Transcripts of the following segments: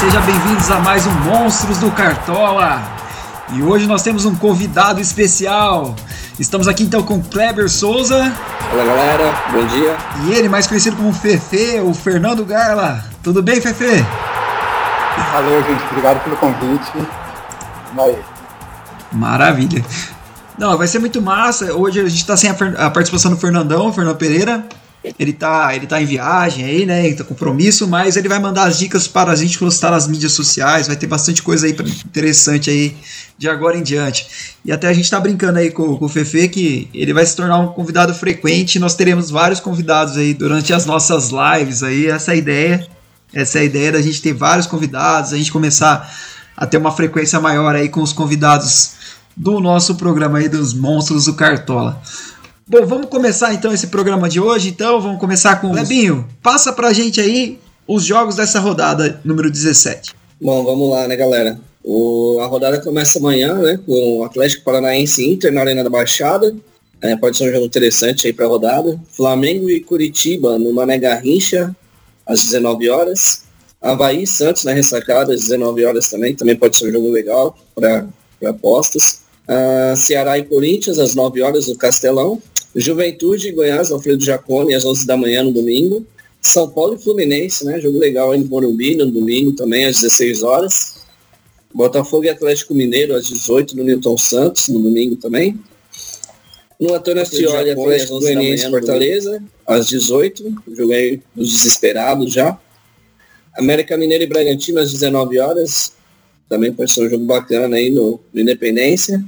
Sejam bem-vindos a mais um Monstros do Cartola. E hoje nós temos um convidado especial. Estamos aqui então com Kleber Souza. Fala galera, bom dia. E ele, mais conhecido como Fefe, o Fernando Garla. Tudo bem, Fefe? Valeu, gente. Obrigado pelo convite. Vai. Maravilha. Não, vai ser muito massa. Hoje a gente está sem a, a participação do Fernandão, Fernando Pereira. Ele tá, ele tá em viagem aí, né? Ele tá com compromisso, mas ele vai mandar as dicas para a gente postar nas mídias sociais. Vai ter bastante coisa aí interessante aí de agora em diante. E até a gente tá brincando aí com, com o Fefe que ele vai se tornar um convidado frequente. Nós teremos vários convidados aí durante as nossas lives aí. Essa é a ideia. Essa é a ideia da gente ter vários convidados, a gente começar a ter uma frequência maior aí com os convidados do nosso programa aí dos Monstros do Cartola. Bom, vamos começar então esse programa de hoje. Então, vamos começar com Lebinho. Passa pra gente aí os jogos dessa rodada número 17. Bom, vamos lá, né, galera? O, a rodada começa amanhã, né, com o Atlético Paranaense Inter na Arena da Baixada. É, pode ser um jogo interessante aí pra rodada. Flamengo e Curitiba no Mané Garrincha, às 19 horas. Havaí e Santos na ressacada, às 19 horas também. Também pode ser um jogo legal para apostas. Uh, Ceará e Corinthians, às 9 horas no Castelão. Juventude e Goiás, Alfredo Jacone, às 11 da manhã no domingo. São Paulo e Fluminense, né? Jogo legal aí no Morumbi, no domingo também, às 16 horas. Botafogo e Atlético Mineiro, às 18 no Newton Santos, no domingo também. No Antônio Ascioli, Atlético Goianiense Fortaleza, às 18. Jogo aí dos desesperados já. América Mineiro e Bragantino, às 19 horas. Também pode ser um jogo bacana aí no, no Independência.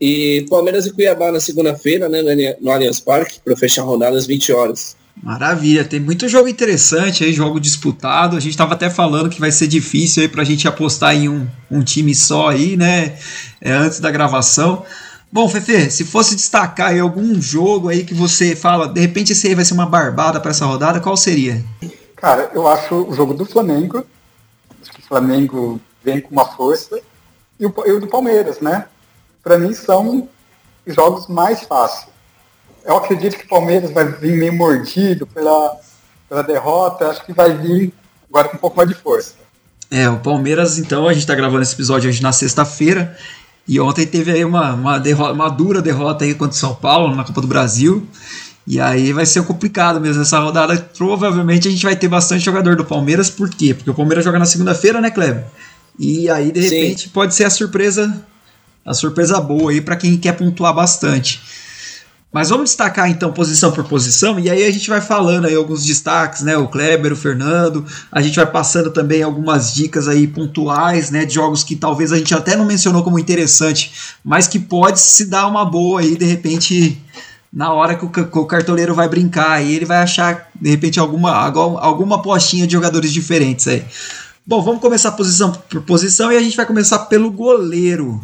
E Palmeiras e Cuiabá na segunda-feira, né, no Allianz Parque, para fechar a rodada às 20 horas. Maravilha, tem muito jogo interessante aí, jogo disputado. A gente estava até falando que vai ser difícil aí para a gente apostar em um, um time só aí, né? É, antes da gravação. Bom, Fefe, se fosse destacar aí algum jogo aí que você fala, de repente esse aí vai ser uma barbada para essa rodada, qual seria? Cara, eu acho o jogo do Flamengo. Acho que o Flamengo vem com uma força. E o, e o do Palmeiras, né? Para mim, são jogos mais fáceis. Eu acredito que o Palmeiras vai vir meio mordido pela, pela derrota, acho que vai vir agora com um pouco mais de força. É, o Palmeiras, então, a gente está gravando esse episódio hoje na sexta-feira, e ontem teve aí uma, uma, derrota, uma dura derrota aí contra o São Paulo na Copa do Brasil. E aí vai ser complicado mesmo essa rodada. Provavelmente a gente vai ter bastante jogador do Palmeiras. Por quê? Porque o Palmeiras joga na segunda-feira, né, Kleber? E aí, de repente, Sim. pode ser a surpresa a surpresa boa aí para quem quer pontuar bastante. Mas vamos destacar então posição por posição e aí a gente vai falando aí alguns destaques, né? O Kleber, o Fernando, a gente vai passando também algumas dicas aí pontuais, né? De jogos que talvez a gente até não mencionou como interessante, mas que pode se dar uma boa aí de repente na hora que o, cartoleiro vai brincar aí ele vai achar de repente alguma alguma postinha de jogadores diferentes aí. Bom, vamos começar posição por posição e a gente vai começar pelo goleiro.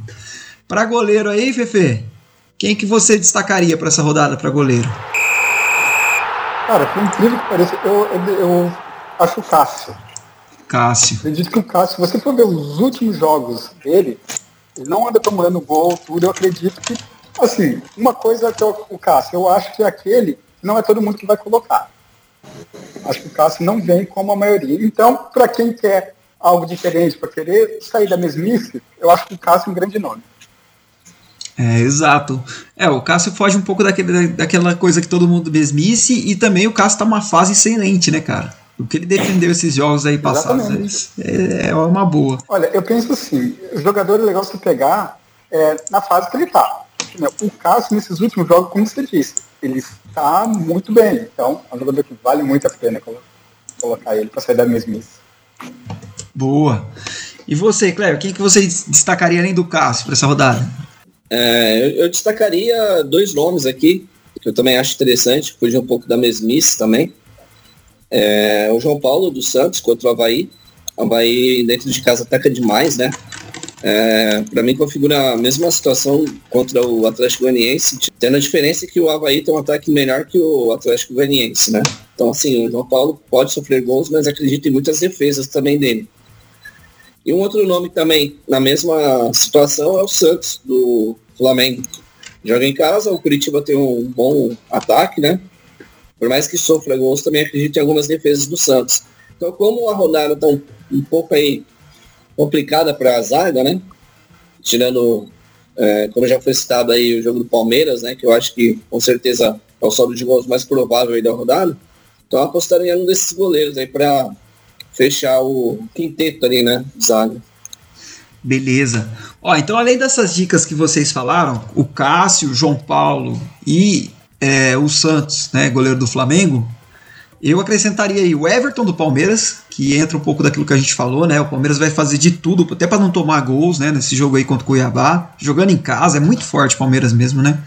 Para goleiro aí, Fefe, quem que você destacaria para essa rodada para goleiro? Cara, por incrível que pareça, eu, eu, eu acho o Cássio. Cássio. Acredito que o Cássio, se você for ver os últimos jogos dele, ele não anda tomando gol, tudo, eu acredito que, assim, uma coisa que eu, o Cássio, eu acho que aquele não é todo mundo que vai colocar. Acho que o Cássio não vem como a maioria. Então, para quem quer algo diferente, para querer sair da mesmice, eu acho que o Cássio é um grande nome. É, exato. É, o Cássio foge um pouco daquele, daquela coisa que todo mundo mesmice e também o Cássio tá uma fase excelente, né, cara? O que ele defendeu esses jogos aí passados é, é, uma boa. Olha, eu penso assim, o jogador é legal se pegar é, na fase que ele tá. O Cássio, nesses últimos jogos, como você disse, ele está muito bem. Então, é um jogador que vale muito a pena colocar ele para sair da mesmice. Boa. E você, Cléber, quem que você destacaria além do Cássio para essa rodada? É, eu, eu, destacaria dois nomes aqui, que eu também acho interessante, fugir um pouco da mesmice também. É, o João Paulo dos Santos contra o Havaí. O Havaí dentro de casa ataca demais, né? É, para mim configura a mesma situação contra o Atlético Goianiense, tendo a diferença que o Havaí tem um ataque melhor que o Atlético Goianiense, né? Então assim, o João Paulo pode sofrer gols, mas acredito em muitas defesas também dele. E um outro nome também na mesma situação é o Santos, do Flamengo. Joga em casa, o Curitiba tem um bom ataque, né? Por mais que sofra gols, também acredito em algumas defesas do Santos. Então, como a rodada está um, um pouco aí complicada para a zaga, né? Tirando, é, como já foi citado aí, o jogo do Palmeiras, né? Que eu acho que com certeza é o saldo de gols mais provável aí da rodada. Então apostaria em um desses goleiros aí para fechar o quinteto ali, né? Zaga. Beleza. Ó, então além dessas dicas que vocês falaram, o Cássio, o João Paulo e é, o Santos, né, goleiro do Flamengo, eu acrescentaria aí o Everton do Palmeiras, que entra um pouco daquilo que a gente falou, né? O Palmeiras vai fazer de tudo, até para não tomar gols, né? Nesse jogo aí contra o Cuiabá. Jogando em casa, é muito forte o Palmeiras mesmo, né?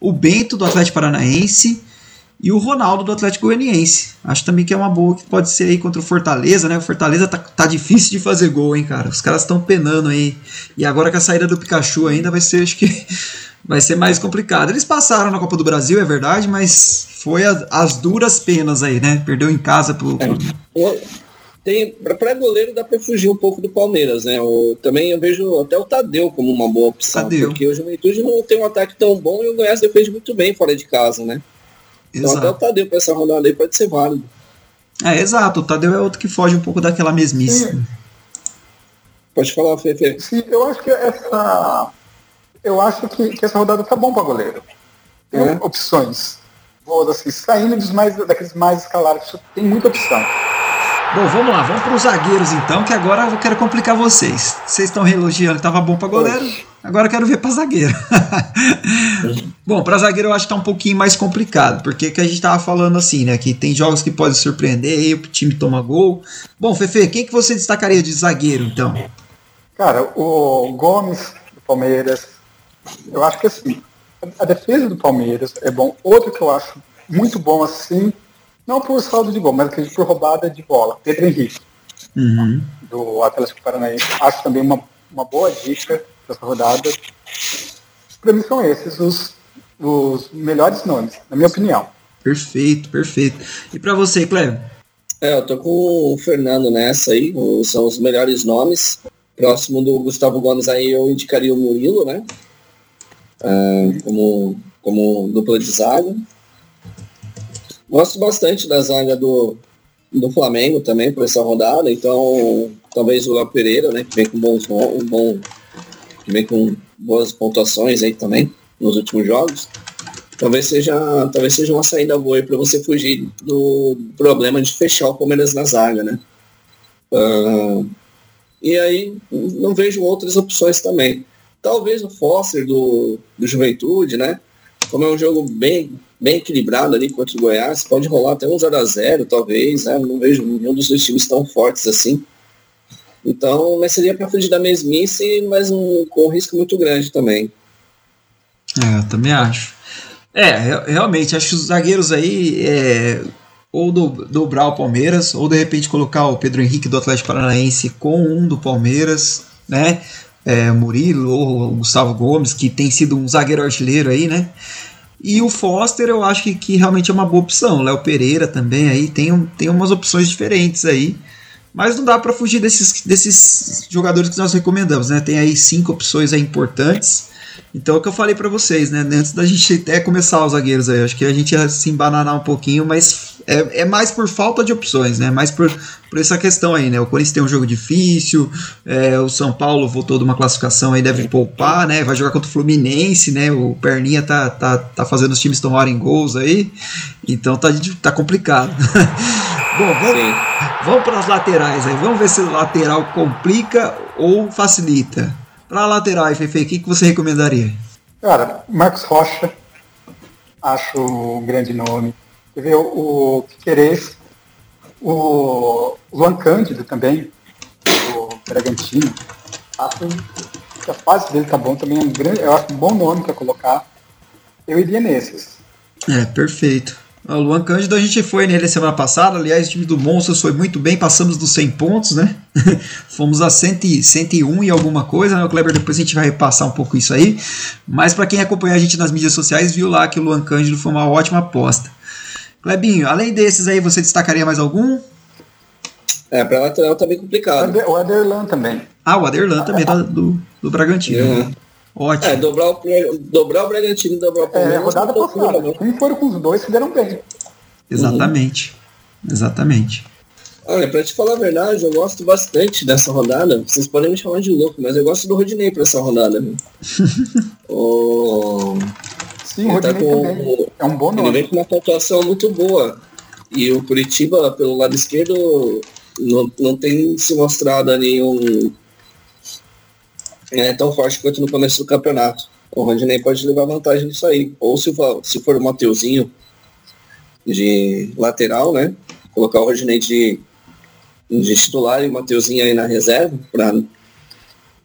O Bento do Atlético Paranaense e o Ronaldo do Atlético Goianiense. Acho também que é uma boa que pode ser aí contra o Fortaleza, né? O Fortaleza tá, tá difícil de fazer gol, hein, cara? Os caras estão penando aí. E agora com a saída do Pikachu ainda vai ser, acho que vai ser mais complicado. Eles passaram na Copa do Brasil, é verdade, mas foi a, as duras penas aí, né? Perdeu em casa pro. É. Tem, para goleiro dá para fugir um pouco do Palmeiras, né? O, também eu vejo até o Tadeu como uma boa opção, Tadeu. porque o Juventude não tem um ataque tão bom e o Goiás defende muito bem fora de casa, né? Então até o Tadeu para essa rodada aí pode ser válido. É, exato. O Tadeu é outro que foge um pouco daquela mesmice. Sim. Pode falar, Fefe. Sim, eu acho que essa. Eu acho que, que essa rodada tá bom para goleiro. Tem é. opções. Boas, assim, saindo dos mais, daqueles mais escalados, tem muita opção. Bom, vamos lá, vamos para os zagueiros então, que agora eu quero complicar vocês. Vocês estão elogiando que tava bom para goleiro, agora eu quero ver para zagueiro. bom, para zagueiro eu acho que tá um pouquinho mais complicado, porque que a gente tava falando assim, né, que tem jogos que podem surpreender, aí o time toma gol. Bom, Fefe, quem que você destacaria de zagueiro então? Cara, o Gomes do Palmeiras, eu acho que assim, a defesa do Palmeiras é bom. Outro que eu acho muito bom assim, não por saldo de gol, mas acredito por roubada de bola. Pedro Henrique, uhum. do Atlético Paranaense. Acho também uma, uma boa dica para essa rodada. Para mim são esses os, os melhores nomes, na minha opinião. Perfeito, perfeito. E para você, Cleber? É, eu tô com o Fernando nessa aí, são os melhores nomes. Próximo do Gustavo Gomes aí eu indicaria o Murilo, né? Uh, como, como dupla de zaga. Gosto bastante da zaga do, do Flamengo também por essa rodada, então talvez o Léo Pereira, né, que vem com bons um bom, que vem com boas pontuações aí também nos últimos jogos. Talvez seja, talvez seja uma saída boa para você fugir do problema de fechar o Palmeiras na zaga, né? Uh, e aí não vejo outras opções também. Talvez o Foster do, do Juventude, né? Como é um jogo bem bem equilibrado ali contra o Goiás. Pode rolar até um 0x0, talvez. Né? Não vejo nenhum dos dois times tão fortes assim. Então, mas seria para fugir da mesmice, mas um, com um risco muito grande também. É, eu também acho. É, realmente, acho que os zagueiros aí, é, ou do, dobrar o Palmeiras, ou de repente colocar o Pedro Henrique do Atlético Paranaense com um do Palmeiras, né? É, Murilo ou Gustavo Gomes, que tem sido um zagueiro artilheiro aí, né? E o Foster eu acho que, que realmente é uma boa opção. Léo Pereira também aí tem, tem umas opções diferentes aí. Mas não dá para fugir desses, desses jogadores que nós recomendamos, né? Tem aí cinco opções aí importantes. Então é o que eu falei para vocês, né? Antes da gente até começar os zagueiros aí, acho que a gente ia se embananar um pouquinho, mas é, é mais por falta de opções, né? Mais por, por essa questão aí, né? O Corinthians tem um jogo difícil, é, o São Paulo voltou de uma classificação aí, deve poupar, né? Vai jogar contra o Fluminense, né? O Perninha tá, tá, tá fazendo os times tomarem gols aí, então tá, tá complicado. Bom, vamos, vamos para as laterais aí. Vamos ver se o lateral complica ou facilita. Para a lateral, Fefe, o que, que você recomendaria? Cara, Marcos Rocha, acho um grande nome. Quer ver o, Querês, o Luan Cândido também, o Bragantino. Acho que a fase dele tá bom também, é um grande, eu acho um bom nome para colocar. Eu iria nesses. É, perfeito. O Luan Cândido, a gente foi nele semana passada. Aliás, o time do Monstros foi muito bem, passamos dos 100 pontos, né? Fomos a 100, 101 e alguma coisa, né? O Kleber, depois a gente vai repassar um pouco isso aí. Mas para quem acompanha a gente nas mídias sociais, viu lá que o Luan Cândido foi uma ótima aposta. Klebinho, além desses aí, você destacaria mais algum? É, para lateral tá bem complicado. O Aderlan também. Ah, o Aderlan também, tá do, do Bragantino. Uhum. Ótimo. É, dobrar o, dobrar o Bragantino e dobrar o Palmeiras. É, rodada passada. Quem foram com os dois se deram bem. Exatamente. Uhum. Exatamente. Olha, pra te falar a verdade, eu gosto bastante dessa rodada. Vocês podem me chamar de louco, mas eu gosto do Rodinei pra essa rodada. o... Sim, o Rodinei tá com... também. É um bom nome. Ele vem com uma pontuação muito boa. E o Curitiba, pelo lado esquerdo, não, não tem se mostrado ali um é, tão forte quanto no começo do campeonato. O Rodinei pode levar vantagem nisso aí. Ou se for, se for o Mateuzinho de lateral, né? Colocar o Rodinei de, de titular e o Mateuzinho aí na reserva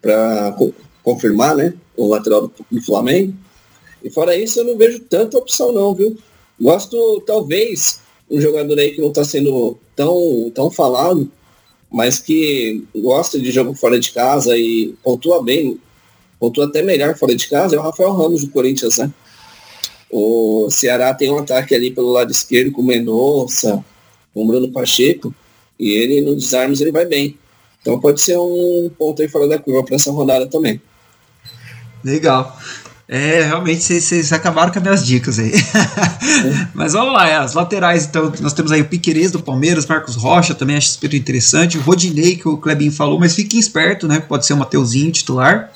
para co confirmar, né? O lateral do Flamengo. E fora isso, eu não vejo tanta opção não, viu? Gosto, talvez, um jogador aí que não está sendo tão, tão falado, mas que gosta de jogo fora de casa e pontua bem, pontua até melhor fora de casa, é o Rafael Ramos do Corinthians, né? O Ceará tem um ataque ali pelo lado esquerdo com o Mendonça, com o Bruno Pacheco, e ele no desarmes ele vai bem. Então pode ser um ponto aí fora da curva para essa rodada também. Legal. É, realmente vocês acabaram com as minhas dicas aí. Mas vamos lá, é, as laterais, então, nós temos aí o Piquerez do Palmeiras, Marcos Rocha, também acho super interessante, o Rodinei, que o Klebin falou, mas fiquem esperto, né? Pode ser o Mateuzinho titular.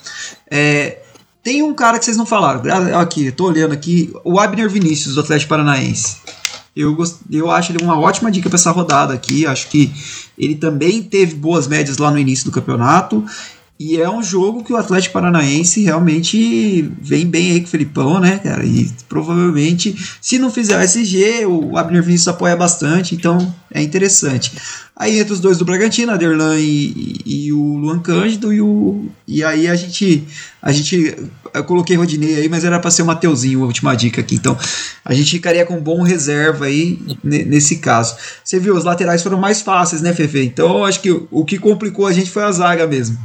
É, tem um cara que vocês não falaram, aqui, tô olhando aqui, o Abner Vinícius, do Atlético Paranaense. Eu, gost... eu acho ele uma ótima dica para essa rodada aqui. Acho que ele também teve boas médias lá no início do campeonato. E é um jogo que o Atlético Paranaense realmente vem bem aí com o Felipão, né, cara? E provavelmente, se não fizer o SG, o Abner Vinícius apoia bastante, então é interessante. Aí entra os dois do Bragantino, Aderlan e, e, e o Luan Cândido, e, o, e aí a gente. A gente. Eu coloquei Rodinei aí, mas era para ser o Mateuzinho, a última dica aqui. Então, a gente ficaria com bom reserva aí nesse caso. Você viu, os laterais foram mais fáceis, né, Fefe? Então, acho que o, o que complicou a gente foi a zaga mesmo.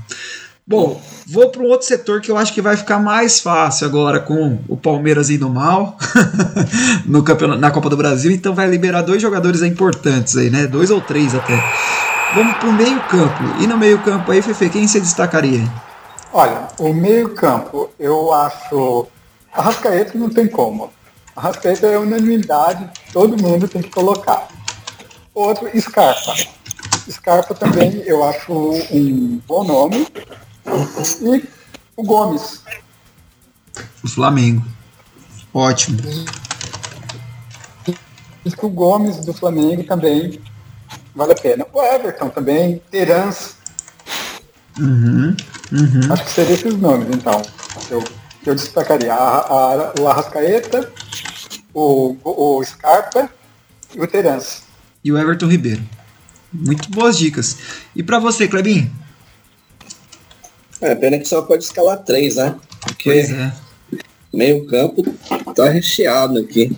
Bom, vou para um outro setor que eu acho que vai ficar mais fácil agora com o Palmeiras indo mal no campeonato, na Copa do Brasil, então vai liberar dois jogadores importantes aí, né? Dois ou três até. Vamos para o meio campo. E no meio campo aí, Fefe, quem você destacaria? Olha, o meio campo, eu acho... A Rascaeta não tem como. A Rascaeta é unanimidade, todo mundo tem que colocar. Outro, Scarpa. Scarpa também eu acho um bom nome. E o Gomes. O Flamengo. Ótimo. O Gomes do Flamengo também vale a pena. O Everton também, Terans. Uhum, uhum. Acho que seriam esses nomes, então. Eu, eu destacaria a, a, o Arrascaeta, o, o, o Scarpa e o Terans. E o Everton Ribeiro. Muito boas dicas. E para você, Clebinho? É, pena que só pode escalar três, né? Porque é. meio campo tá recheado aqui.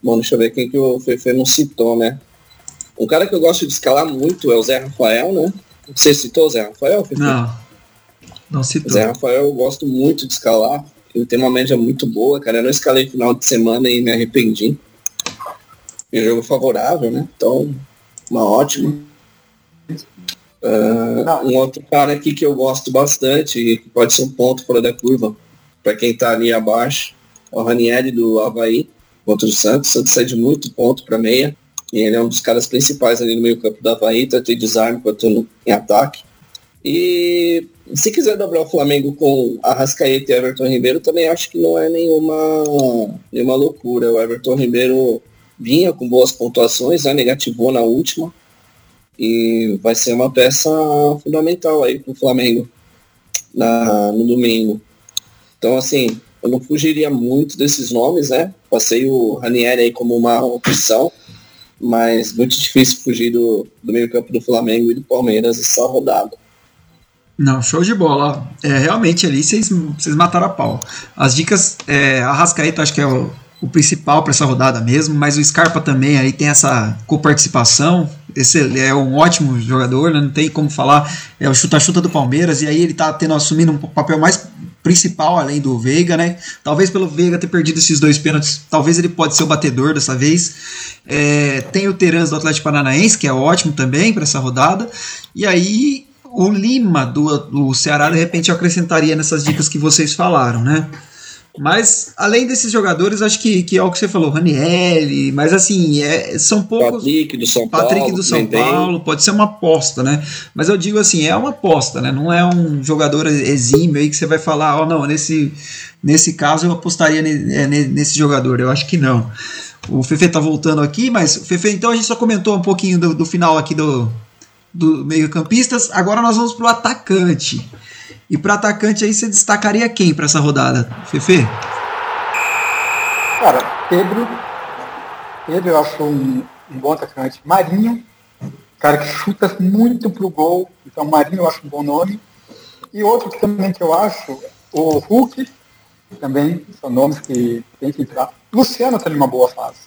Bom, deixa eu ver quem que o Fefe não citou, né? Um cara que eu gosto de escalar muito é o Zé Rafael, né? Você citou o Zé Rafael, Fefe? Não, não citou. Zé Rafael eu gosto muito de escalar. Ele tem uma média muito boa, cara. Eu não escalei final de semana e me arrependi. Meu jogo favorável, né? Então, uma ótima. Uh, um outro cara aqui que eu gosto bastante e que pode ser um ponto fora da curva para quem está ali abaixo, é o Ranieri do Havaí contra o Santos. O Santos cede muito ponto para meia. E ele é um dos caras principais ali no meio campo do Havaí, tanto em desarme quanto no, em ataque. E se quiser dobrar o Flamengo com Arrascaeta e Everton Ribeiro, também acho que não é nenhuma, nenhuma loucura. O Everton Ribeiro vinha com boas pontuações, né? negativou na última e vai ser uma peça fundamental aí para o Flamengo na, no domingo. Então, assim, eu não fugiria muito desses nomes, né? Passei o Ranieri aí como uma opção, mas muito difícil fugir do, do meio campo do Flamengo e do Palmeiras essa rodada. Não, show de bola. É, realmente ali vocês mataram a pau. As dicas, é, a Rascaeta acho que é o, o principal para essa rodada mesmo, mas o Scarpa também aí tem essa coparticipação. Esse é um ótimo jogador, né? não tem como falar. É o chuta-chuta do Palmeiras, e aí ele tá tendo assumindo um papel mais principal além do Veiga, né? Talvez pelo Veiga ter perdido esses dois pênaltis, talvez ele pode ser o batedor dessa vez. É, tem o Terans do Atlético Paranaense, que é ótimo também para essa rodada. E aí o Lima do, do Ceará, de repente, eu acrescentaria nessas dicas que vocês falaram, né? Mas, além desses jogadores, acho que, que é o que você falou, Raniel, mas assim, é, são poucos. Patrick do São Patrick Paulo. do São. Paulo, pode ser uma aposta, né? Mas eu digo assim, é uma aposta, né? Não é um jogador exímio aí que você vai falar, ó, oh, não, nesse, nesse caso eu apostaria ne- nesse jogador. Eu acho que não. O Fefe tá voltando aqui, mas Fefe, então a gente só comentou um pouquinho do, do final aqui do, do meio-campistas. Agora nós vamos pro atacante. E para atacante aí você destacaria quem para essa rodada, Fefe? Cara, Pedro. Pedro eu acho um, um bom atacante. Marinho, cara que chuta muito pro gol. Então Marinho eu acho um bom nome. E outro que também que eu acho, o Hulk, também são nomes que tem que entrar. Luciano tá numa boa fase.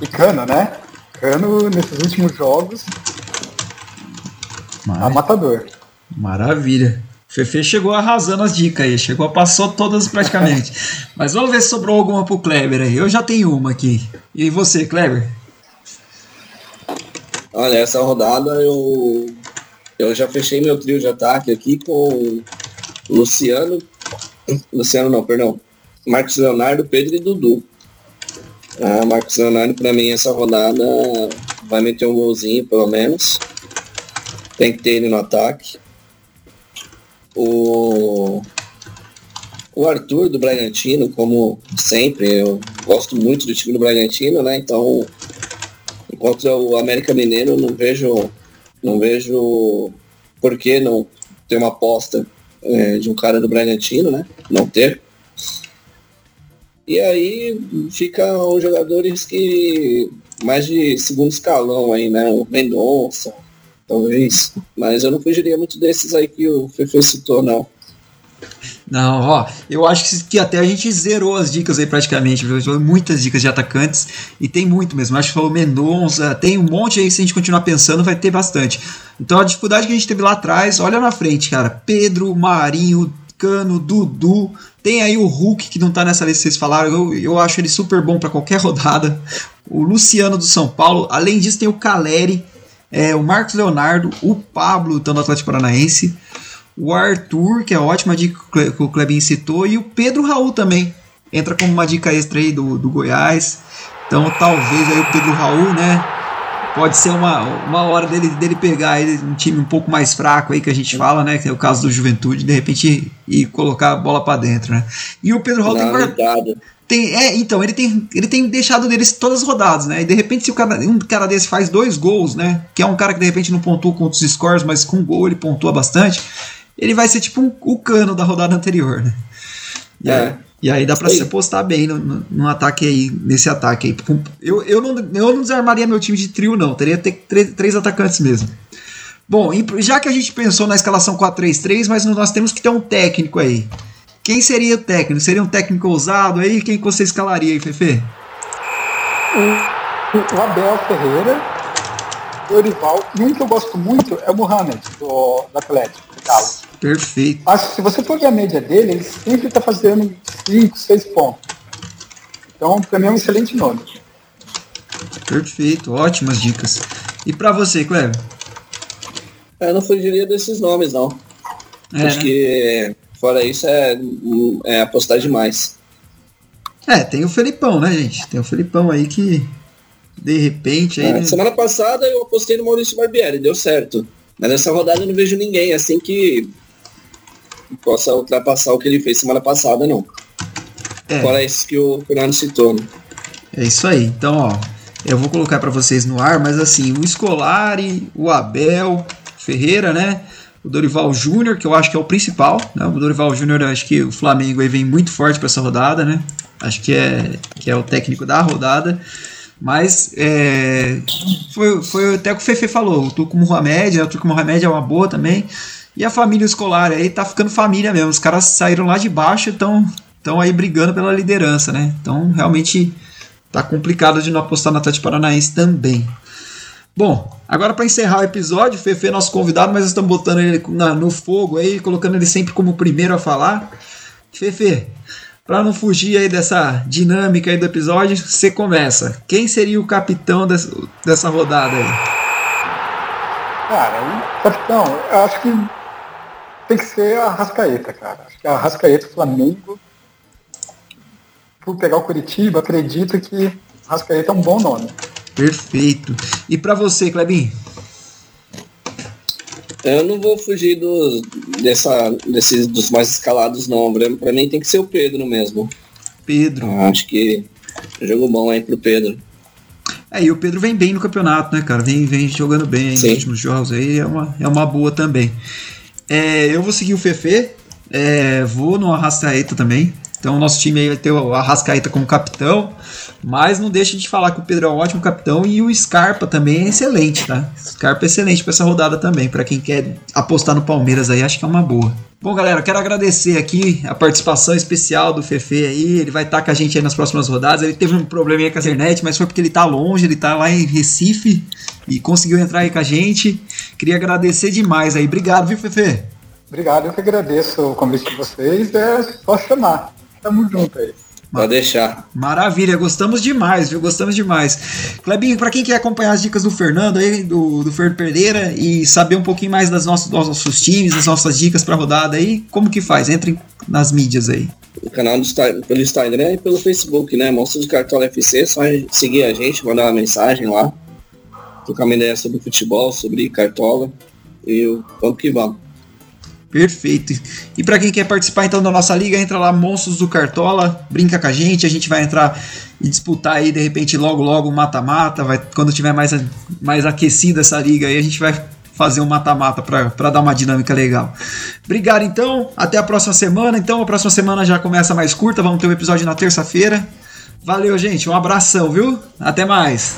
E Cano, né? Cano nesses últimos jogos tá matador. Maravilha. Fefe chegou arrasando as dicas aí, chegou, passou todas praticamente. Mas vamos ver se sobrou alguma pro Kleber aí. Eu já tenho uma aqui. E você, Kleber? Olha, essa rodada eu, eu já fechei meu trio de ataque aqui com Luciano. Luciano não, perdão. Marcos Leonardo, Pedro e Dudu. Ah, Marcos Leonardo, para mim, essa rodada vai meter um golzinho, pelo menos. Tem que ter ele no ataque. O, o Arthur do Bragantino, como sempre, eu gosto muito do time do Bragantino, né? Então, contra o América Mineiro, não vejo, não vejo por que não ter uma aposta é, de um cara do Bragantino, né? Não ter. E aí fica os jogadores que mais de segundo escalão aí, né? O Mendonça, talvez. Mas eu não fugiria muito desses aí que o Fefe citou, não. Não, ó, eu acho que, até a gente zerou as dicas aí praticamente, viu? muitas dicas de atacantes e tem muito mesmo. Acho que falou Mendonça, tem um monte aí, se a gente continuar pensando, vai ter bastante. Então a dificuldade que a gente teve lá atrás, olha na frente, cara. Pedro, Marinho, Cano, Dudu, tem aí o Hulk que não tá nessa lista que vocês falaram, eu, eu acho ele super bom para qualquer rodada. O Luciano do São Paulo, além disso tem o Caleri, é, o Marcos Leonardo, o Pablo, então do Atlético Paranaense o Arthur, que é ótima dica que o Klebin citou, e o Pedro Raul também. Entra como uma dica extra aí do, do Goiás. Então talvez aí o Pedro Raul, né? Pode ser uma, uma hora dele, dele pegar aí um time um pouco mais fraco aí que a gente fala, né? Que é o caso do Juventude, de repente e colocar a bola para dentro, né? E o Pedro Raul tem, tem, é, então, ele tem, ele tem deixado deles todas as rodadas, né? E de repente, se o cara, um cara desse faz dois gols, né? Que é um cara que de repente não pontua com outros scores, mas com gol ele pontua bastante. Ele vai ser tipo um, o cano da rodada anterior, né? E, É. e aí dá pra se aí. apostar bem no, no, no ataque aí, nesse ataque aí. Eu, eu, não, eu não desarmaria meu time de trio, não. Teria ter três, três atacantes mesmo. Bom, já que a gente pensou na escalação 4-3-3, mas nós temos que ter um técnico aí. Quem seria o técnico? Seria um técnico ousado aí? Quem que você escalaria aí, Fefe? O, o Abel Ferreira, Dorival, e um que eu gosto muito é o Mohamed, do, do Atlético, do Galo. Perfeito. Acho que se você for ver a média dele, ele sempre está fazendo 5, 6 pontos. Então, para mim é um excelente nome. Perfeito, ótimas dicas. E pra você, Cleber? Eu não fugiria desses nomes, não. É, Acho né? que fora isso é, é apostar demais. é, tem o Felipão, né, gente? Tem o Felipão aí que de repente aí. É, né? Semana passada eu apostei no Maurício Barbieri, deu certo. Mas nessa rodada eu não vejo ninguém assim que possa ultrapassar o que ele fez semana passada, não. É. Fora esse que o Fernando citou. Né? É isso aí. Então, ó, eu vou colocar pra vocês no ar, mas assim, o Scolari, o Abel Ferreira, né? O Dorival Júnior, que eu acho que é o principal, né? O Dorival Júnior, acho que o Flamengo aí vem muito forte pra essa rodada, né? Acho que é, que é o técnico da rodada. Mas é, foi, foi até o que o Fefe falou, o Tuco Mohamed, né? o Tuco Mohamed é uma boa também. E a família escolar aí tá ficando família mesmo. Os caras saíram lá de baixo e estão aí brigando pela liderança, né? Então realmente tá complicado de não apostar na Atlético Paranaense também. Bom, agora para encerrar o episódio, Fefe é nosso convidado, mas estamos botando ele na- no fogo aí, colocando ele sempre como o primeiro a falar. Fefe, para não fugir aí dessa dinâmica aí do episódio, você começa. Quem seria o capitão des- dessa rodada aí? Cara, capitão, eu acho que tem que ser a Rascaeta, cara. Acho que a Rascaeta Flamengo por pegar o Curitiba, acredito que Rascaeta é um bom nome. Perfeito. E para você, Clebin? Eu não vou fugir do, dessa, desses, dos mais escalados, não. Para mim tem que ser o Pedro mesmo. Pedro. Acho que jogo bom aí pro Pedro. É, e o Pedro vem bem no campeonato, né, cara? Vem, vem jogando bem nos últimos jogos aí, é uma, é uma boa também. É, eu vou seguir o Fefe, é, vou no Arrascaeta também. Então o nosso time aí vai ter o Arrascaeta como capitão, mas não deixa de falar que o Pedro é um ótimo capitão e o Scarpa também é excelente, tá? Scarpa é excelente para essa rodada também, para quem quer apostar no Palmeiras aí, acho que é uma boa. Bom, galera, quero agradecer aqui a participação especial do Fefe aí. Ele vai estar com a gente aí nas próximas rodadas. Ele teve um probleminha com a internet, mas foi porque ele tá longe, ele tá lá em Recife e conseguiu entrar aí com a gente. Queria agradecer demais aí. Obrigado, viu, Fefe? Obrigado, eu que agradeço o convite de vocês. É só chamar. Tamo junto aí. Pode deixar. Maravilha, gostamos demais, viu? Gostamos demais. Clebinho, para quem quer acompanhar as dicas do Fernando aí, do, do Fernando Pereira e saber um pouquinho mais das nossas, dos nossos times, das nossas dicas para rodada aí, como que faz? Entre nas mídias aí. O canal do, pelo Instagram e pelo Facebook, né? Monstros do Cartola FC, só seguir a gente, mandar uma mensagem lá, trocar uma ideia sobre futebol, sobre cartola e vamos que vamos. Perfeito. E para quem quer participar então da nossa liga, entra lá Monstros do Cartola, brinca com a gente, a gente vai entrar e disputar aí de repente logo logo mata-mata, vai quando tiver mais mais aquecida essa liga aí, a gente vai fazer um mata-mata para dar uma dinâmica legal. Obrigado então, até a próxima semana. Então a próxima semana já começa mais curta, vamos ter um episódio na terça-feira. Valeu, gente, um abração, viu? Até mais.